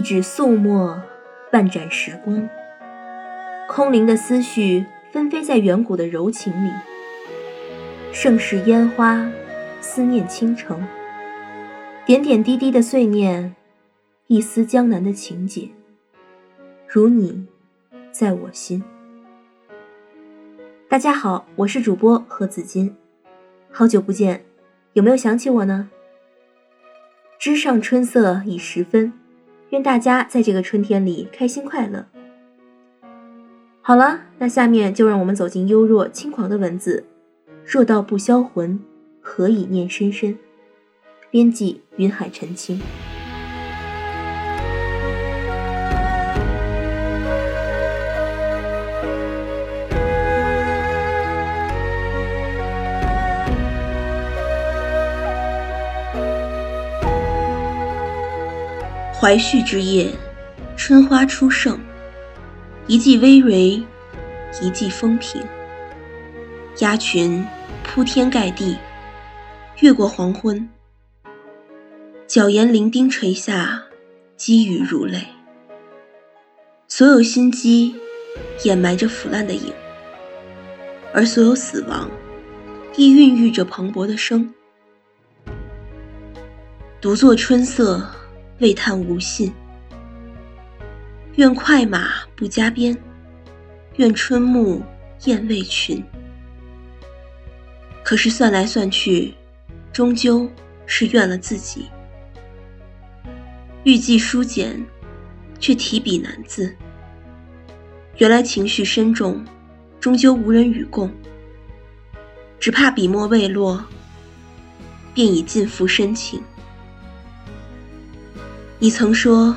一纸素墨，半盏时光。空灵的思绪纷飞在远古的柔情里。盛世烟花，思念倾城。点点滴滴的碎念，一丝江南的情节。如你，在我心。大家好，我是主播何子金，好久不见，有没有想起我呢？枝上春色已十分，愿大家在这个春天里开心快乐。好了，那下面就让我们走进幽若轻狂的文字。若道不销魂，何以念深深？编辑：云海澄清。怀旭之夜，春花初盛，一季葳蕤，一季风平。鸦群铺天盖地，越过黄昏，角檐伶仃垂下，积雨如泪。所有心机掩埋着腐烂的影，而所有死亡亦孕育着蓬勃的生。独坐春色。未探无信，愿快马不加鞭，愿春暮雁未群。可是算来算去，终究是怨了自己。欲寄书简，却提笔难字。原来情绪深重，终究无人与共。只怕笔墨未落，便已尽付深情。你曾说，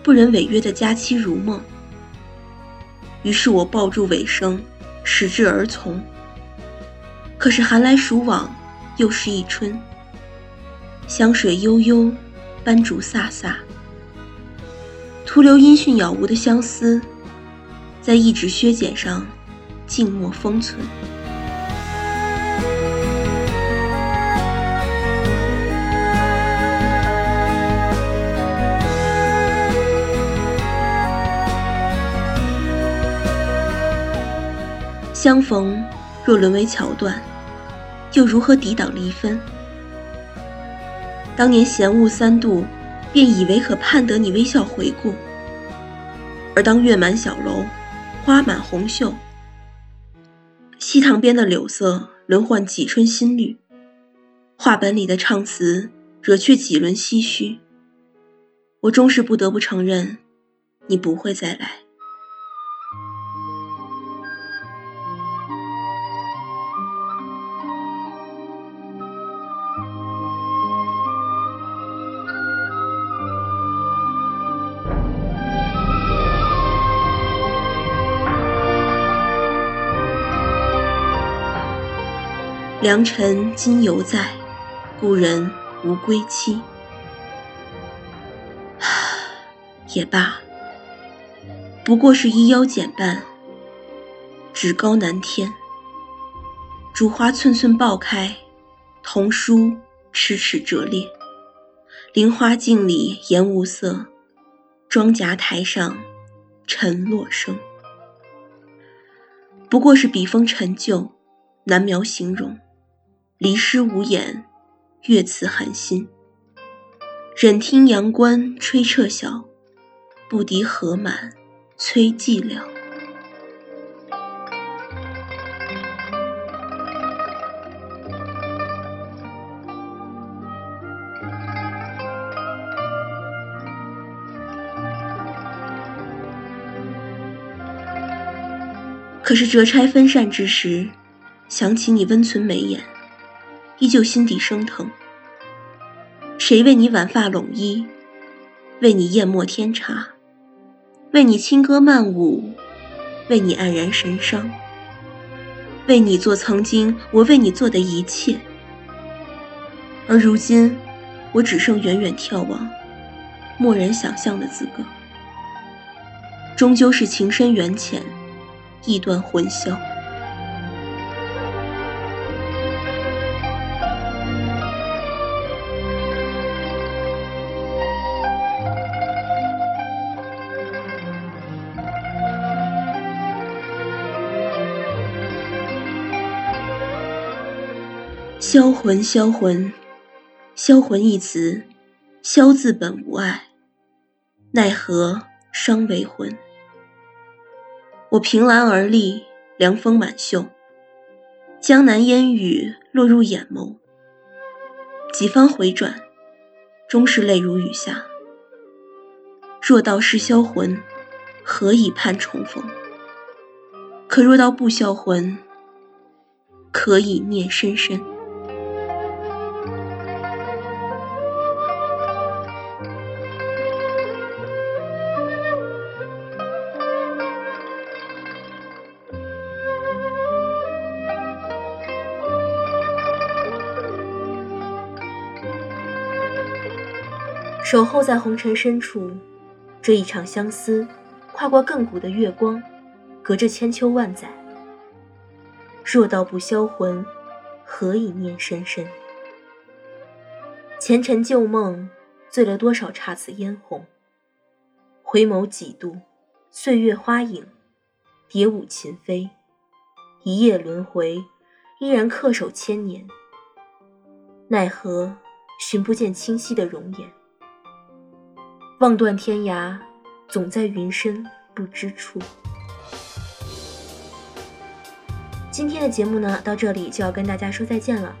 不忍违约的佳期如梦。于是我抱住尾声，矢志而从。可是寒来暑往，又是一春。香水悠悠，斑竹飒飒，徒留音讯杳无的相思，在一纸削简上静默封存。相逢若沦为桥段，又如何抵挡离分？当年闲雾三度，便以为可盼得你微笑回顾。而当月满小楼，花满红袖，西塘边的柳色轮换几春新绿，画本里的唱词惹却几轮唏嘘。我终是不得不承认，你不会再来。良辰今犹在，故人无归期。也罢，不过是衣腰减半，纸高难天。竹花寸寸爆开，桐书尺尺折裂。菱花镜里颜无色，妆夹台上尘落声。不过是笔锋陈旧，难描形容。离诗无言，乐词寒心。忍听阳关吹彻晓，不敌河满催寂寥。可是折钗分扇之时，想起你温存眉眼。依旧心底生疼。谁为你挽发拢衣，为你研墨添茶，为你轻歌曼舞，为你黯然神伤，为你做曾经我为你做的一切。而如今，我只剩远远眺望，默然想象的资格。终究是情深缘浅，意断魂消。销魂，销魂，销魂一词，销字本无爱，奈何伤为魂。我凭栏而立，凉风满袖，江南烟雨落入眼眸。几番回转，终是泪如雨下。若道是销魂，何以盼重逢？可若道不销魂，可以念深深。守候在红尘深处，这一场相思，跨过亘古的月光，隔着千秋万载。若道不销魂，何以念深深？前尘旧梦，醉了多少姹紫嫣红？回眸几度，岁月花影，蝶舞琴飞，一夜轮回，依然恪守千年。奈何寻不见清晰的容颜？望断天涯，总在云深不知处。今天的节目呢，到这里就要跟大家说再见了。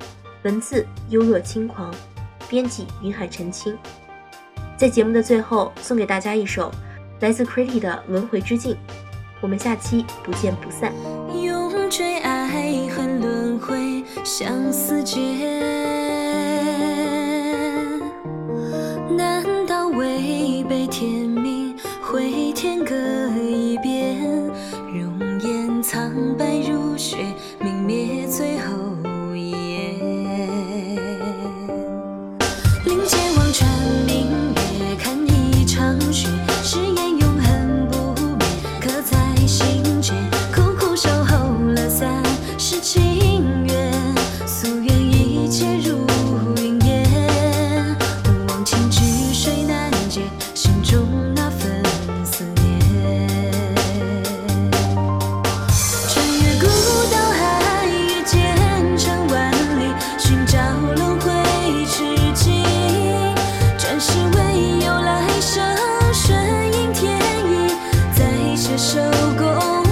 文字幽若轻狂，编辑云海澄清。在节目的最后，送给大家一首来自 Critty 的《轮回之境》。我们下期不见不散。永坠爱恨轮回，相思劫。是